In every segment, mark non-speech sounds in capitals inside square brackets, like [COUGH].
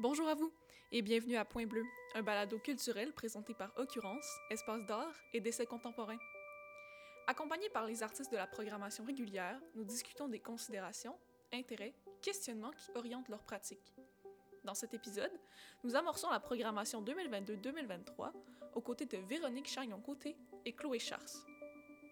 Bonjour à vous et bienvenue à Point Bleu, un balado culturel présenté par Occurrence, Espace d'art et d'essais contemporains. Accompagnés par les artistes de la programmation régulière, nous discutons des considérations, intérêts, questionnements qui orientent leur pratique. Dans cet épisode, nous amorçons la programmation 2022-2023 aux côtés de Véronique Chagnon-Côté et Chloé Chars.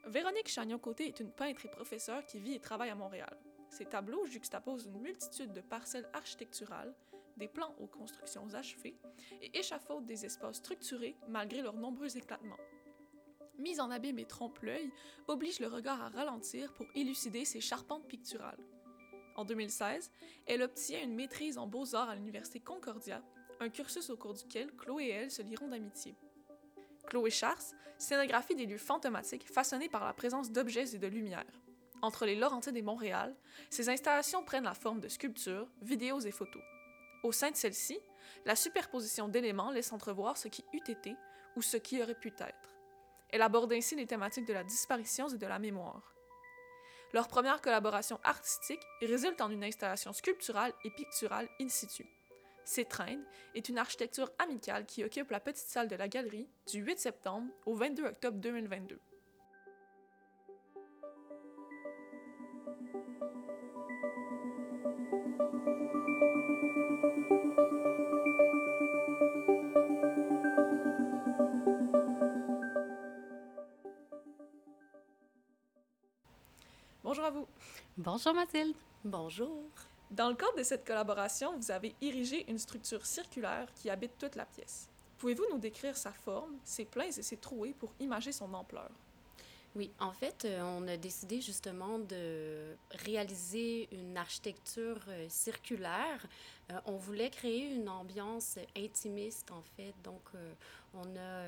Véronique Chagnon-Côté est une peintre et professeure qui vit et travaille à Montréal. Ses tableaux juxtaposent une multitude de parcelles architecturales, des plans aux constructions achevées et échafaudent des espaces structurés malgré leurs nombreux éclatements. Mise en abîme et trompe-l'œil oblige le regard à ralentir pour élucider ses charpentes picturales. En 2016, elle obtient une maîtrise en beaux-arts à l'Université Concordia, un cursus au cours duquel Chloé et elle se lieront d'amitié. Chloé Chars scénographie des lieux fantomatiques façonnés par la présence d'objets et de lumière. Entre les Laurentides et Montréal, ces installations prennent la forme de sculptures, vidéos et photos. Au sein de celles-ci, la superposition d'éléments laisse entrevoir ce qui eût été ou ce qui aurait pu être. Elle aborde ainsi les thématiques de la disparition et de la mémoire. Leur première collaboration artistique résulte en une installation sculpturale et picturale in situ. S'étreindre est une architecture amicale qui occupe la petite salle de la galerie du 8 septembre au 22 octobre 2022. Bonjour à vous. Bonjour Mathilde. Bonjour. Dans le cadre de cette collaboration, vous avez érigé une structure circulaire qui habite toute la pièce. Pouvez-vous nous décrire sa forme, ses pleins et ses trouées pour imager son ampleur? Oui, en fait, euh, on a décidé justement de réaliser une architecture euh, circulaire. Euh, on voulait créer une ambiance intimiste, en fait. Donc, on a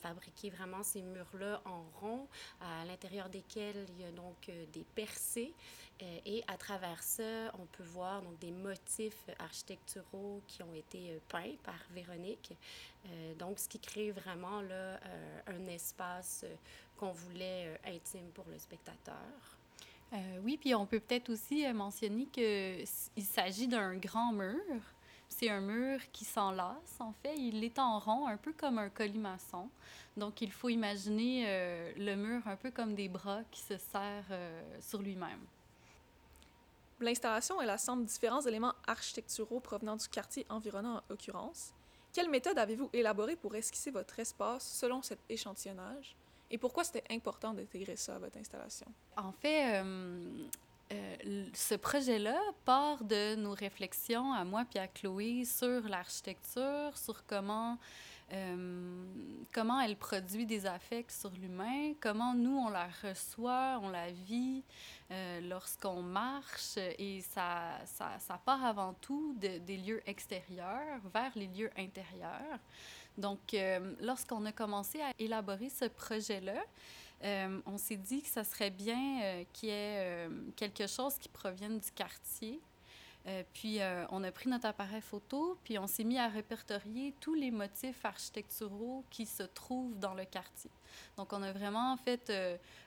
fabriqué vraiment ces murs-là en rond, à l'intérieur desquels il y a donc des percées. et à travers ça, on peut voir donc des motifs architecturaux qui ont été peints par Véronique. donc, ce qui crée vraiment là, un espace qu'on voulait euh, intime pour le spectateur. Euh, oui, puis on peut peut-être aussi euh, mentionner qu'il s'agit d'un grand mur. C'est un mur qui s'enlace, en fait. Il est en rond, un peu comme un colimaçon. Donc, il faut imaginer le mur un peu comme des bras qui se serrent sur lui-même. L'installation, elle assemble différents éléments architecturaux provenant du quartier environnant en occurrence. Quelle méthode avez-vous élaborée pour esquisser votre espace selon cet échantillonnage? Et pourquoi c'était important d'intégrer ça à votre installation? En fait, euh, euh, ce projet-là part de nos réflexions à moi puis à Chloé sur l'architecture, sur comment, euh, comment elle produit des affects sur l'humain, comment nous, on la reçoit, on la vit lorsqu'on marche. Et ça, ça, part avant tout de, des lieux extérieurs vers les lieux intérieurs. Donc, euh, lorsqu'on a commencé à élaborer ce projet-là, euh, on s'est dit que ça serait bien euh, qu'il y ait quelque chose qui provienne du quartier. puis, on a pris notre appareil photo, puis on s'est mis à répertorier tous les motifs architecturaux qui se trouvent dans le quartier. Donc, on a vraiment fait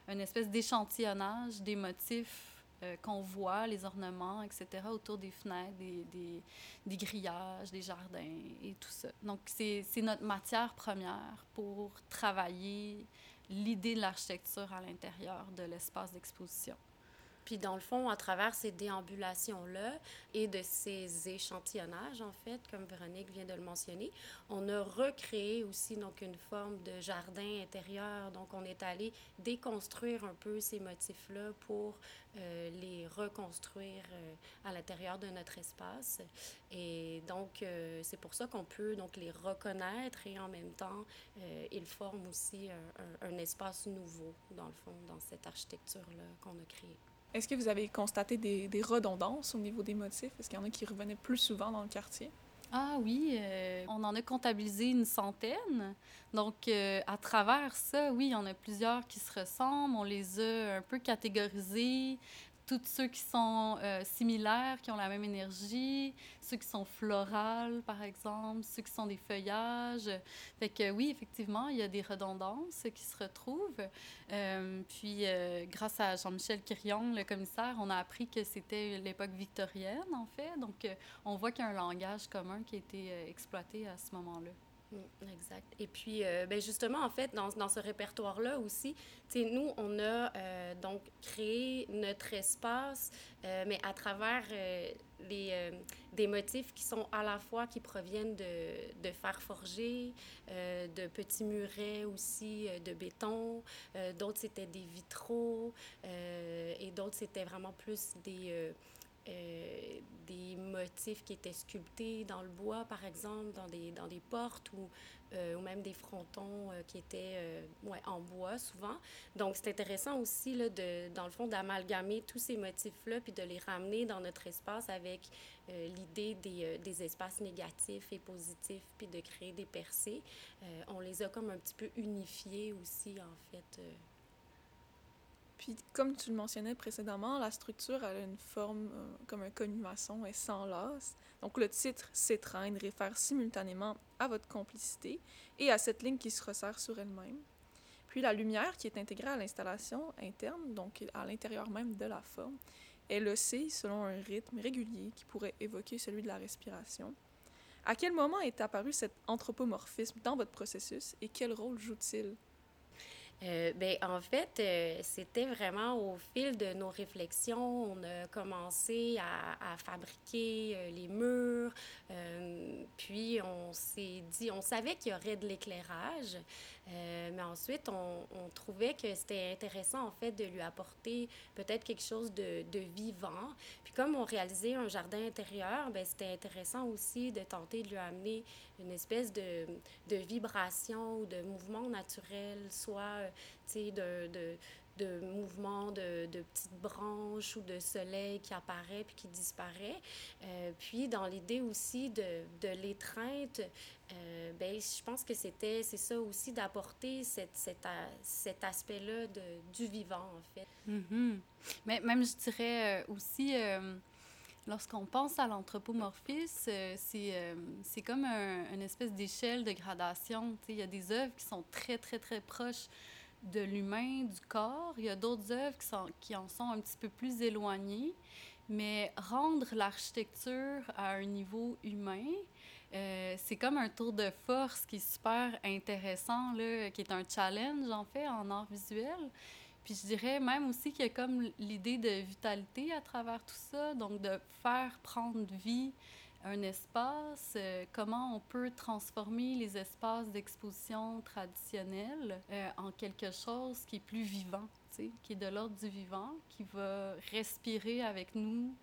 une espèce d'échantillonnage des motifs euh, qu'on voit, les ornements, etc., autour des fenêtres, des, des, des grillages, des jardins et tout ça. Donc, c'est notre matière première pour travailler l'idée de l'architecture à l'intérieur de l'espace d'exposition. Puis dans le fond, à travers ces déambulations-là et de ces échantillonnages, en fait, comme Véronique vient de le mentionner, on a recréé aussi donc une forme de jardin intérieur. Donc on est allé déconstruire un peu ces motifs-là pour euh, les reconstruire euh, à l'intérieur de notre espace. Et donc euh, c'est pour ça qu'on peut donc les reconnaître et en même temps, ils forment aussi un, un espace nouveau, dans le fond, dans cette architecture-là qu'on a créée. Est-ce que vous avez constaté des, redondances au niveau des motifs? Est-ce qu'il y en a qui revenaient plus souvent dans le quartier? Ah oui, euh, on en a comptabilisé une centaine. Donc, euh, à travers ça, oui, il y en a plusieurs qui se ressemblent. On les a un peu catégorisés, tous ceux qui sont euh, similaires, qui ont la même énergie, ceux qui sont florales, par exemple, ceux qui sont des feuillages. Fait que oui, effectivement, il y a des redondances qui se retrouvent. Euh, puis, euh, grâce à Jean-Michel Quirion, le commissaire, on a appris que c'était l'époque victorienne, en fait. Donc, on voit qu'il y a un langage commun qui a été exploité à ce moment-là. Mm, exact. Et puis, euh, ben justement, en fait, dans, dans ce répertoire-là aussi, nous, on a euh, donc créé notre espace, euh, mais à travers les, des motifs qui sont à la fois qui proviennent de, de fer forgé, de petits murets aussi, de béton. d'autres, c'était des vitraux et d'autres, c'était vraiment plus des euh, des motifs qui étaient sculptés dans le bois, par exemple, dans des, dans des portes ou, euh, ou même des frontons euh, qui étaient ouais, en bois souvent. Donc, c'est intéressant aussi, là, de, dans le fond, d'amalgamer tous ces motifs-là puis de les ramener dans notre espace avec l'idée des, des, espaces négatifs et positifs puis de créer des percées. on les a comme un petit peu unifiés aussi, en fait. Puis, comme tu le mentionnais précédemment, la structure a une forme euh, comme un colimaçon et sans lasse. Donc, le titre S'étreindre réfère simultanément à votre complicité et à cette ligne qui se resserre sur elle-même. Puis, la lumière qui est intégrée à l'installation interne, donc à l'intérieur même de la forme, est locée selon un rythme régulier qui pourrait évoquer celui de la respiration. À quel moment est apparu cet anthropomorphisme dans votre processus et quel rôle joue-t-il? Euh, ben, en fait, euh, c'était vraiment au fil de nos réflexions, on a commencé à, fabriquer euh, les murs, puis on s'est dit, on savait qu'il y aurait de l'éclairage, mais ensuite on, trouvait que c'était intéressant en fait de lui apporter peut-être quelque chose de, vivant. Puis comme on réalisait un jardin intérieur, ben, c'était intéressant aussi de tenter de lui amener une espèce de, vibration ou de mouvement naturel, soit de, de, de mouvements de, petites branches ou de soleil qui apparaît puis qui disparaît. Euh, puis dans l'idée aussi de, de l'étreinte, euh, ben, je pense que c'était, c'est ça aussi d'apporter cette, cet, cet aspect-là du vivant, en fait. Mm-hmm. Mais même, je dirais euh, aussi, lorsqu'on pense à l'anthropomorphisme, c'est, c'est comme un, une espèce d'échelle de gradation. Il y a des œuvres qui sont très, très, très proches de l'humain, du corps. Il y a d'autres œuvres qui, en sont un petit peu plus éloignées, mais rendre l'architecture à un niveau humain, euh, c'est comme un tour de force qui est super intéressant, là, qui est un challenge en fait en art visuel. Puis je dirais même aussi qu'il y a comme l'idée de vitalité à travers tout ça, donc de faire prendre vie un espace, euh, comment on peut transformer les espaces d'exposition traditionnels euh, en quelque chose qui est plus vivant, qui est de l'ordre du vivant, qui va respirer avec nous,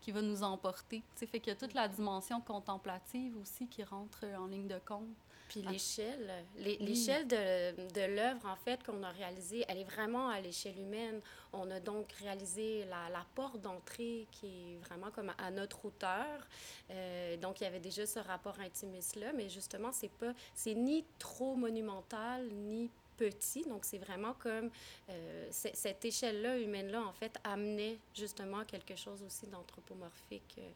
qui va nous emporter. T'sais, fait qu'il y a toute la dimension contemplative aussi qui rentre en ligne de compte. Puis l'échelle, l'échelle de, de l'œuvre, en fait, qu'on a réalisée, elle est vraiment à l'échelle humaine. On a donc réalisé la, la porte d'entrée qui est vraiment comme à notre hauteur. Euh, donc, il y avait déjà ce rapport intimiste-là, mais justement, c'est pas, c'est ni trop monumental, ni petit. Donc, c'est vraiment comme euh, cette échelle-là, humaine-là, en fait, amenait justement quelque chose aussi d'anthropomorphique. Euh,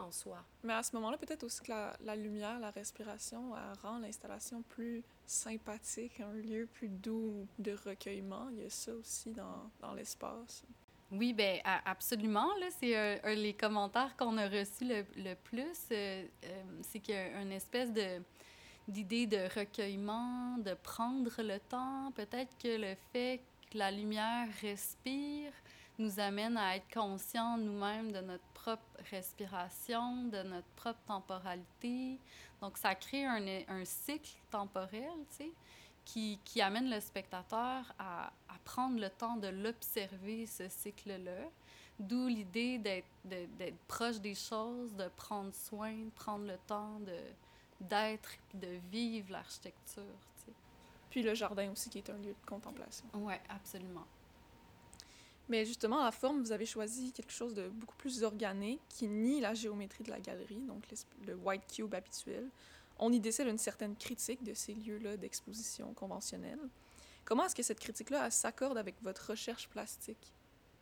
en soi. Mais à ce moment-là, peut-être aussi que la, la, lumière, la respiration, elle rend l'installation plus sympathique, un lieu plus doux de recueillement. Il y a ça aussi dans, dans l'espace. Oui, ben absolument. Là, c'est euh, les commentaires qu'on a reçus le, le plus. Euh, euh, c'est qu'il y a une espèce de d'idée de recueillement, de prendre le temps. Peut-être que le fait que la lumière respire, nous amène à être conscients nous-mêmes de notre propre respiration, de notre propre temporalité. Donc, ça crée un, un cycle temporel, tu sais, qui, qui, amène le spectateur à, à prendre le temps de l'observer, ce cycle-là. D'où l'idée d'être proche des choses, de prendre soin, de prendre le temps d'être et de vivre l'architecture. Tu sais. Puis le jardin aussi, qui est un lieu de contemplation. Oui, absolument. Mais justement, la forme, vous avez choisi quelque chose de beaucoup plus organique qui nie la géométrie de la galerie, donc le white cube habituel. On y décèle une certaine critique de ces lieux-là d'exposition conventionnels. Comment est-ce que cette critique-là s'accorde avec votre recherche plastique?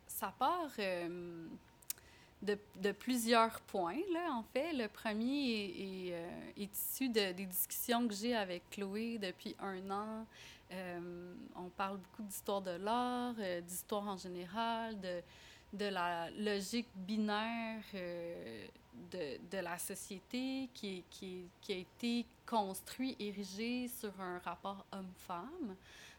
ça part euh, de, plusieurs points, là, en fait. Le premier est, est, euh, est issu de, des discussions que j'ai avec Chloé depuis un an. Euh, on parle beaucoup d'histoire de l'art, d'histoire en général, de, de la logique binaire de, de, la société qui, qui, qui, a été construit, érigé sur un rapport homme-femme.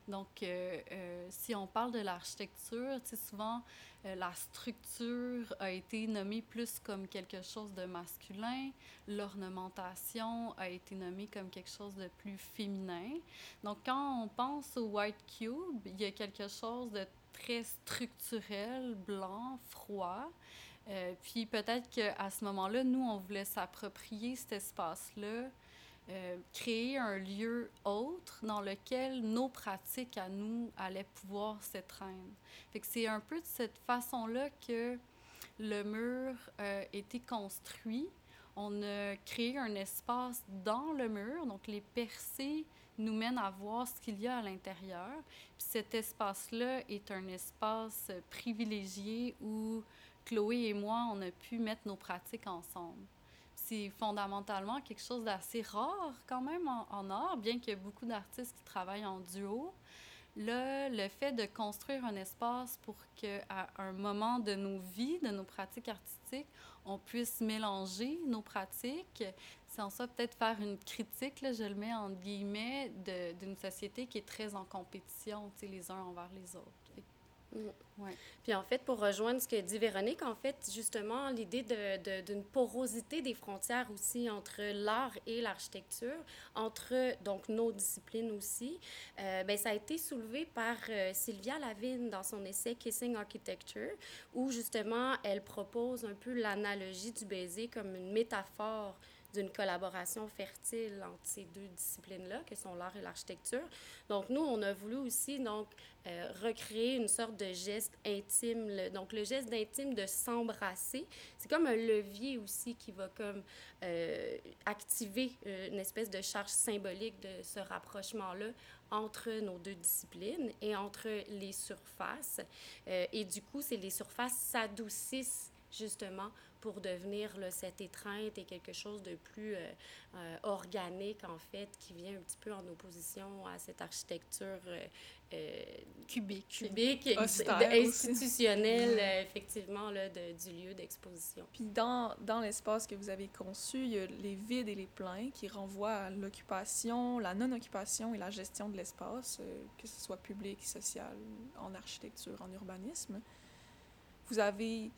Donc, euh, euh, si on parle de l'architecture, souvent, euh, la structure a été nommée plus comme quelque chose de masculin, l'ornementation a été nommée comme quelque chose de plus féminin. Donc, quand on pense au White Cube, il y a quelque chose de très structurel, blanc, froid. Puis peut-être qu'à ce moment-là, nous, on voulait s'approprier cet espace-là euh, créer un lieu autre dans lequel nos pratiques à nous allaient pouvoir s'étreindre. C'est un peu de cette façon-là que le mur euh, été construit. On a créé un espace dans le mur, donc les percées nous mènent à voir ce qu'il y a à l'intérieur. Puis cet espace-là est un espace privilégié où Chloé et moi, on a pu mettre nos pratiques ensemble c'est fondamentalement quelque chose d'assez rare quand même en, art, bien qu'il y ait beaucoup d'artistes qui travaillent en duo. Là, le fait de construire un espace pour qu'à un moment de nos vies, de nos pratiques artistiques, on puisse mélanger nos pratiques, c'est en ça peut-être faire une critique, là, je le mets en guillemets, d'une société qui est très en compétition, les uns envers les autres. Puis en fait, pour rejoindre ce que dit Véronique, en fait, justement, l'idée d'une porosité des frontières aussi entre l'art et l'architecture, entre donc nos disciplines aussi, euh, ben, ça a été soulevé par euh, Sylvia Lavigne dans son essai Kissing Architecture, où justement elle propose un peu l'analogie du baiser comme une métaphore d'une collaboration fertile entre ces deux disciplines-là, que sont l'art et l'architecture. Donc, nous, on a voulu aussi donc, euh, recréer une sorte de geste intime. Donc, le geste d'intime de s'embrasser, c'est comme un levier aussi qui va comme euh, activer euh, une espèce de charge symbolique de ce rapprochement-là entre nos deux disciplines et entre les surfaces. Et du coup, c'est les surfaces s'adoucissent justement pour devenir là, cette étreinte et quelque chose de plus euh, euh, organique, en fait, qui vient un petit peu en opposition à cette architecture euh, euh cubique, cubique institutionnelle, effectivement, là, de, du lieu d'exposition. Puis dans, dans l'espace que vous avez conçu, il y a les vides et les pleins qui renvoient à l'occupation, la non-occupation et la gestion de l'espace, que ce soit public, social, en architecture, en urbanisme. Vous avez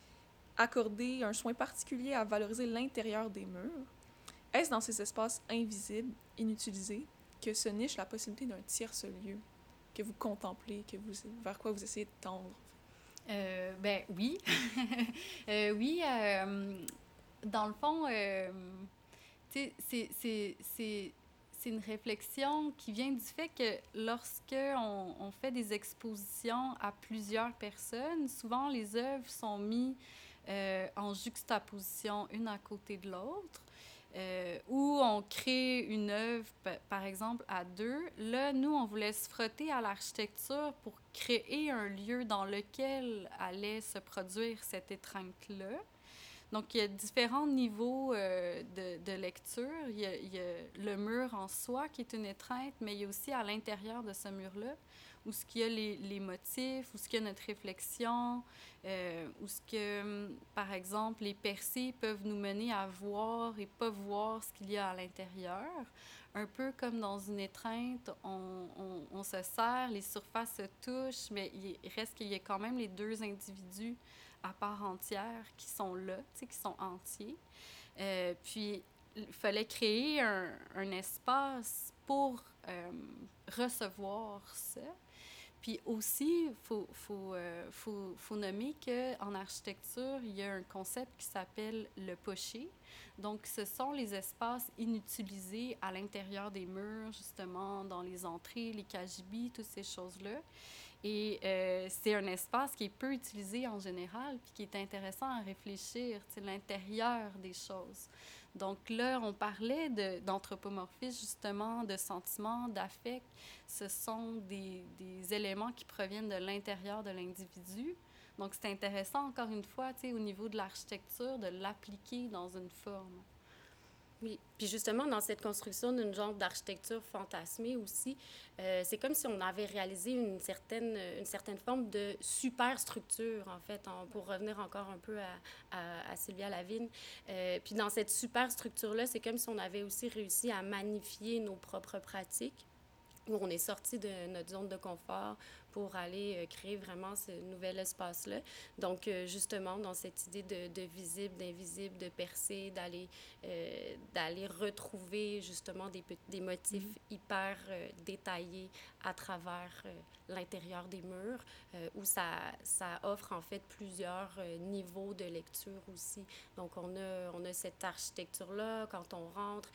accorder un soin particulier à valoriser l'intérieur des murs? Est-ce dans ces espaces invisibles, inutilisés, que se niche la possibilité d'un tierce lieu que vous contemplez, que vous, vers quoi vous essayez de tendre? Euh, ben oui. [LAUGHS] euh, oui, euh, dans le fond, c'est une réflexion qui vient du fait que lorsque on, on, fait des expositions à plusieurs personnes, souvent les œuvres sont mises euh, en juxtaposition une à côté de l'autre, euh, où on crée une œuvre, par exemple, à deux. Là, nous, on voulait se frotter à l'architecture pour créer un lieu dans lequel allait se produire cette étreinte-là. Donc, il y a différents niveaux euh, de, de, lecture. Il y, a, il y, a, le mur en soi qui est une étreinte, mais il y a aussi à l'intérieur de ce mur-là où ce qu'il y a les, les motifs, où ce qu'il y a notre réflexion, euh, où ce que, par exemple, les percées peuvent nous mener à voir et pas voir ce qu'il y a à l'intérieur. Un peu comme dans une étreinte, on, on, se serre, les surfaces se touchent, mais il reste qu'il y a quand même les deux individus à part entière qui sont là, qui sont entiers. Euh, puis, il fallait créer un, un espace pour euh, recevoir ça. Puis aussi, il faut, faut, euh, faut, faut nommer qu'en architecture, il y a un concept qui s'appelle le pocher. Donc, ce sont les espaces inutilisés à l'intérieur des murs, justement, dans les entrées, les KGB, toutes ces choses-là. Et euh, c'est un espace qui est peu utilisé en général, puis qui est intéressant à réfléchir, l'intérieur des choses. Donc là, on parlait d'anthropomorphisme, justement, de sentiments, d'affect. Ce sont des, des, éléments qui proviennent de l'intérieur de l'individu. Donc, c'est intéressant, encore une fois, au niveau de l'architecture, de l'appliquer dans une forme. Oui, puis justement, dans cette construction d'une genre d'architecture fantasmée aussi, euh, c'est comme si on avait réalisé une certaine, une certaine forme de superstructure, en fait, pour revenir encore un peu à, à, Sylvia Lavigne. Euh, puis dans cette superstructure-là, c'est comme si on avait aussi réussi à magnifier nos propres pratiques où on est sorti de notre zone de confort pour aller euh, créer vraiment ce nouvel espace-là. Donc, euh, justement, dans cette idée de, de visible, d'invisible, de percer, d'aller euh, d'aller retrouver justement des, des motifs mm-hmm. hyper détaillés à travers l'intérieur des murs, où ça, ça offre en fait plusieurs niveaux de lecture aussi. Donc, on a, on a cette architecture-là quand on rentre,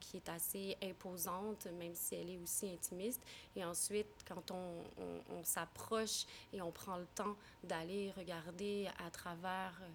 qui est assez imposante, même si elle est aussi intimiste. Et ensuite, quand on, on on s'approche et on prend le temps d'aller regarder à travers euh,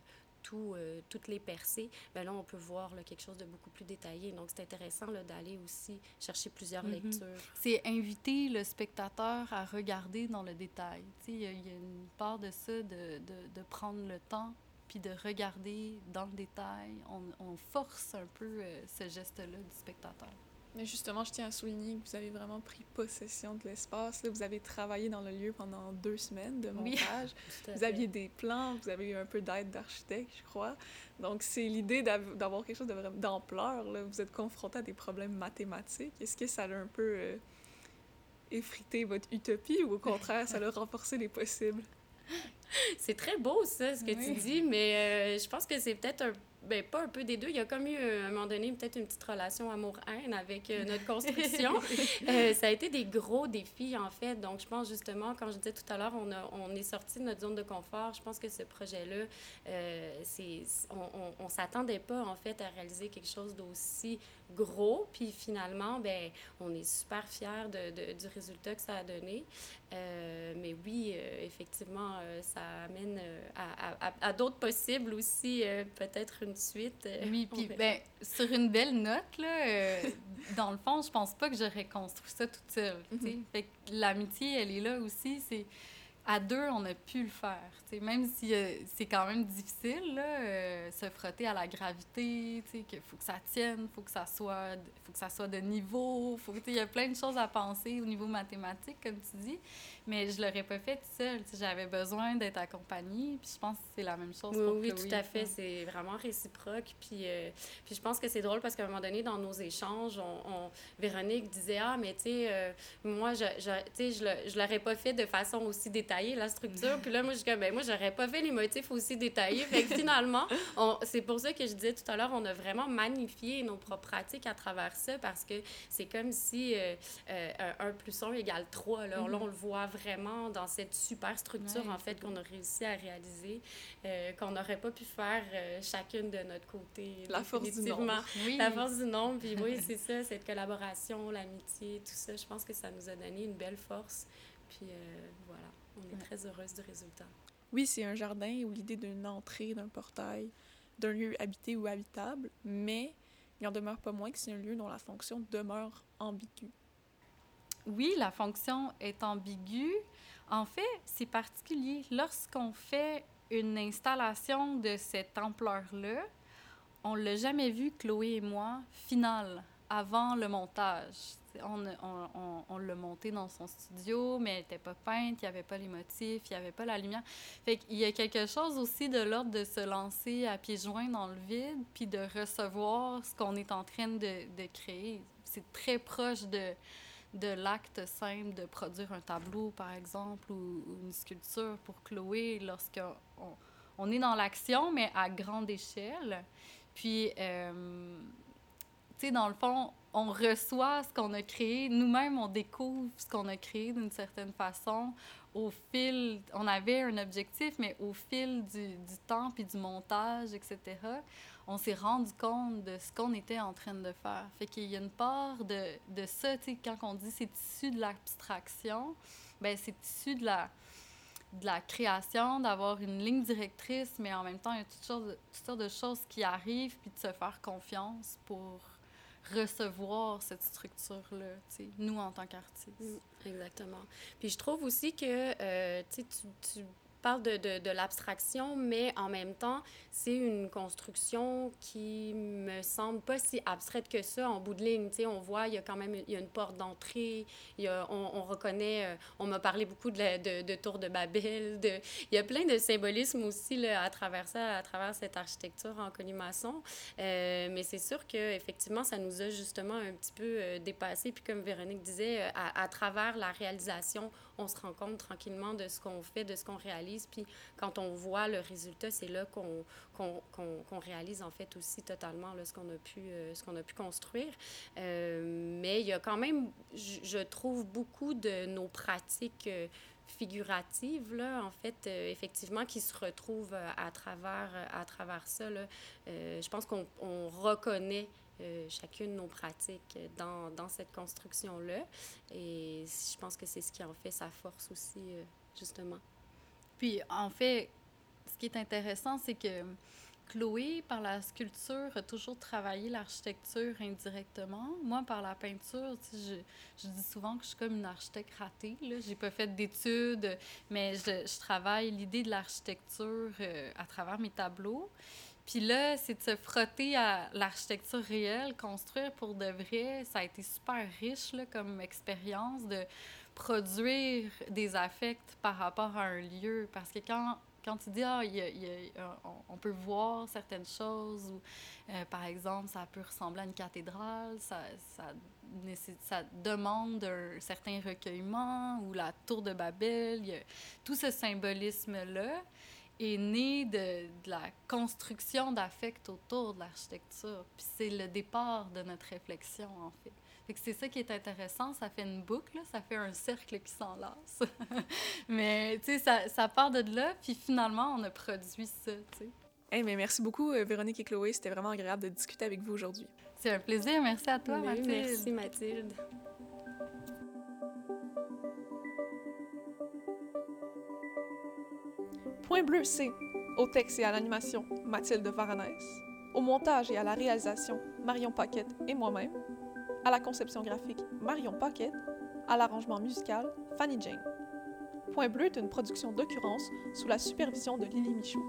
tout, euh, toutes les percées, bien là, on peut voir là, quelque chose de beaucoup plus détaillé. Donc, c'est intéressant d'aller aussi chercher plusieurs mm-hmm. lectures. C'est inviter le spectateur à regarder dans le détail. Il y, a une part de ça, de, de, de prendre le temps puis de regarder dans le détail. On, on force un peu euh, ce geste-là du spectateur. Mais justement, je tiens à souligner que vous avez vraiment pris possession de l'espace. Vous avez travaillé dans le lieu pendant deux semaines de montage. [LAUGHS] vous aviez des plans, vous avez eu un peu d'aide d'architecte, je crois. Donc, c'est l'idée d'avoir quelque chose d'ampleur. Vous êtes confronté à des problèmes mathématiques. Est-ce que ça a un peu euh, effrité votre utopie ou au contraire, ça a [LAUGHS] renforcé les possibles? C'est très beau, ça, ce que tu dis, mais euh, je pense que c'est peut-être un ben, pas un peu des deux. Il y a comme eu, à un moment donné, peut-être une petite relation amour-haine avec euh, notre construction. [LAUGHS] Euh, ça a été des gros défis, en fait. Donc, je pense justement, quand je disais tout à l'heure, on, on est sorti de notre zone de confort. Je pense que ce projet-là, euh, c'est, on ne s'attendait pas, en fait, à réaliser quelque chose d'aussi gros. Puis finalement, ben, on est super fiers de, de, du résultat que ça a donné. Euh, mais oui, euh, effectivement, euh, ça amène à, à, à d'autres possibles aussi, peut-être une suite. oui, puis ben, sur une belle note, là, dans le fond, je pense pas que j'aurais construit ça toute seule. Mm l'amitié, elle est là aussi. C'est à deux, on a pu le faire. Même si euh, c'est quand même difficile, là, euh, se frotter à la gravité, qu'il faut que ça tienne, faut que ça soit, faut que ça soit de niveau, faut il y a plein de choses à penser au niveau mathématique, comme tu dis. Mais je l'aurais pas fait seule. J'avais besoin d'être accompagnée. Puis je pense que c'est la même chose oui, pour Oui, tout à fait. C'est vraiment réciproque. Puis, euh, puis je pense que c'est drôle parce qu'à un moment donné, dans nos échanges, on, Véronique disait Ah, mais tu sais, moi, je, je, je, je l'aurais pas fait de façon aussi détaillée, la structure. [LAUGHS] puis là, moi, je dis ben, moi, j'aurais pas fait les motifs aussi détaillés. Fait que [LAUGHS] finalement, c'est pour ça que je disais tout à l'heure, on a vraiment magnifié nos propres pratiques à travers ça parce que c'est comme si euh, 1 plus 1 égale 3. Là, mm-hmm. là on le voit vraiment dans cette super structure, en fait, qu'on a réussi à réaliser, euh, qu'on n'aurait pas pu faire euh, chacune de notre côté. La force du nombre. Oui. La force du nombre, puis oui, [LAUGHS] c'est ça, cette collaboration, l'amitié, tout ça, je pense que ça nous a donné une belle force. Puis euh, voilà, on est très heureuse du résultat. Oui, c'est un jardin où l'idée d'une entrée, d'un portail, d'un lieu habité ou habitable, mais il en demeure pas moins que c'est un lieu dont la fonction demeure ambiguë oui, la fonction est ambiguë. En fait, c'est particulier. Lorsqu'on fait une installation de cette ampleur-là, on l'a jamais vu, Chloé et moi, finale, avant le montage. On, on, on, l'a monté dans son studio, mais elle n'était pas peinte, il n'y avait pas les motifs, il n'y avait pas la lumière. Fait qu'il y a quelque chose aussi de l'ordre de se lancer à pieds joints dans le vide, puis de recevoir ce qu'on est en train de, créer. C'est très proche de, l'acte simple de produire un tableau, par exemple, ou, une sculpture pour Chloé, lorsqu'on on est dans l'action, mais à grande échelle. Puis, euh, dans le fond, on reçoit ce qu'on a créé. Nous-mêmes, on découvre ce qu'on a créé d'une certaine façon. Au fil, on avait un objectif, mais au fil du, du temps puis du montage, etc., on s'est rendu compte de ce qu'on était en train de faire. Fait qu'il y a une part de, de ça, tu sais, quand on dit c'est issu de l'abstraction, ben c'est issu de la, de la création, d'avoir une ligne directrice, mais en même temps, il y a toutes sortes toutes sortes de choses qui arrivent, puis de se faire confiance pour recevoir cette structure-là, nous, en tant qu'artistes. Exactement. Puis je trouve aussi que, euh, tu, tu parle de, de, de l'abstraction, mais en même temps, c'est une construction qui me semble pas si abstraite que ça en bout de ligne. Tu on voit, il y a quand même y a une porte d'entrée, on, on reconnaît, euh, on m'a parlé beaucoup de, de, Tour de Babel, il y a plein de symbolismes aussi là, à travers ça, à travers cette architecture en colimaçon. Euh, mais c'est sûr qu'effectivement, ça nous a justement un petit peu euh, dépassé. Puis comme Véronique disait, euh, à travers la réalisation, on se rend compte tranquillement de ce qu'on fait, de ce qu'on réalise. Puis quand on voit le résultat, c'est là qu'on réalise en fait aussi totalement là, ce qu'on a, pu, euh, a pu construire. Euh, mais il y a quand même, je, trouve, beaucoup de nos pratiques euh, figuratives, là, en fait, effectivement, qui se retrouvent à travers, à travers ça. Là. Je pense qu'on on reconnaît euh, chacune nos pratiques dans, dans cette construction-là. Et je pense que c'est ce qui en fait sa force aussi, euh, justement. Puis, en fait, ce qui est intéressant, c'est que Chloé, par la sculpture, a toujours travaillé l'architecture indirectement. Moi, par la peinture, je, je dis souvent que je suis comme une architecte ratée. Là. J'ai pas fait d'études, mais je, je travaille l'idée de l'architecture euh, à travers mes tableaux. Puis là, c'est de se frotter à l'architecture réelle, construire pour de vrai. Ça a été super riche là, comme expérience de produire des affects par rapport à un lieu. Parce que quand, quand tu dis, ah, a- on, on peut voir certaines choses, ou euh, par exemple, ça peut ressembler à une cathédrale, ça, ça, demande un certain recueillement, ou la tour de Babel, y a tout ce symbolisme-là est né de, de la construction d'affects autour de l'architecture. Puis c'est le départ de notre réflexion, en fait. Fait que c'est ça qui est intéressant, ça fait une boucle, là, ça fait un cercle qui s'enlace. [LAUGHS] mais tu sais, ça, ça part de là, puis finalement, on a produit ça, tu sais. Hey, mais merci beaucoup, euh, Véronique et Chloé. C'était vraiment agréable de discuter avec vous aujourd'hui. C'est un plaisir, merci à toi, Oui, Mathilde. Merci, Mathilde. Point bleu, c'est au texte et à l'animation, Mathilde Varanès. Au montage et à la réalisation, Marion Paquette et moi-même. À la conception graphique, Marion Paquette. À l'arrangement musical, Fanny Jane. Point bleu est une production d'occurrence sous la supervision de Lily Michaud.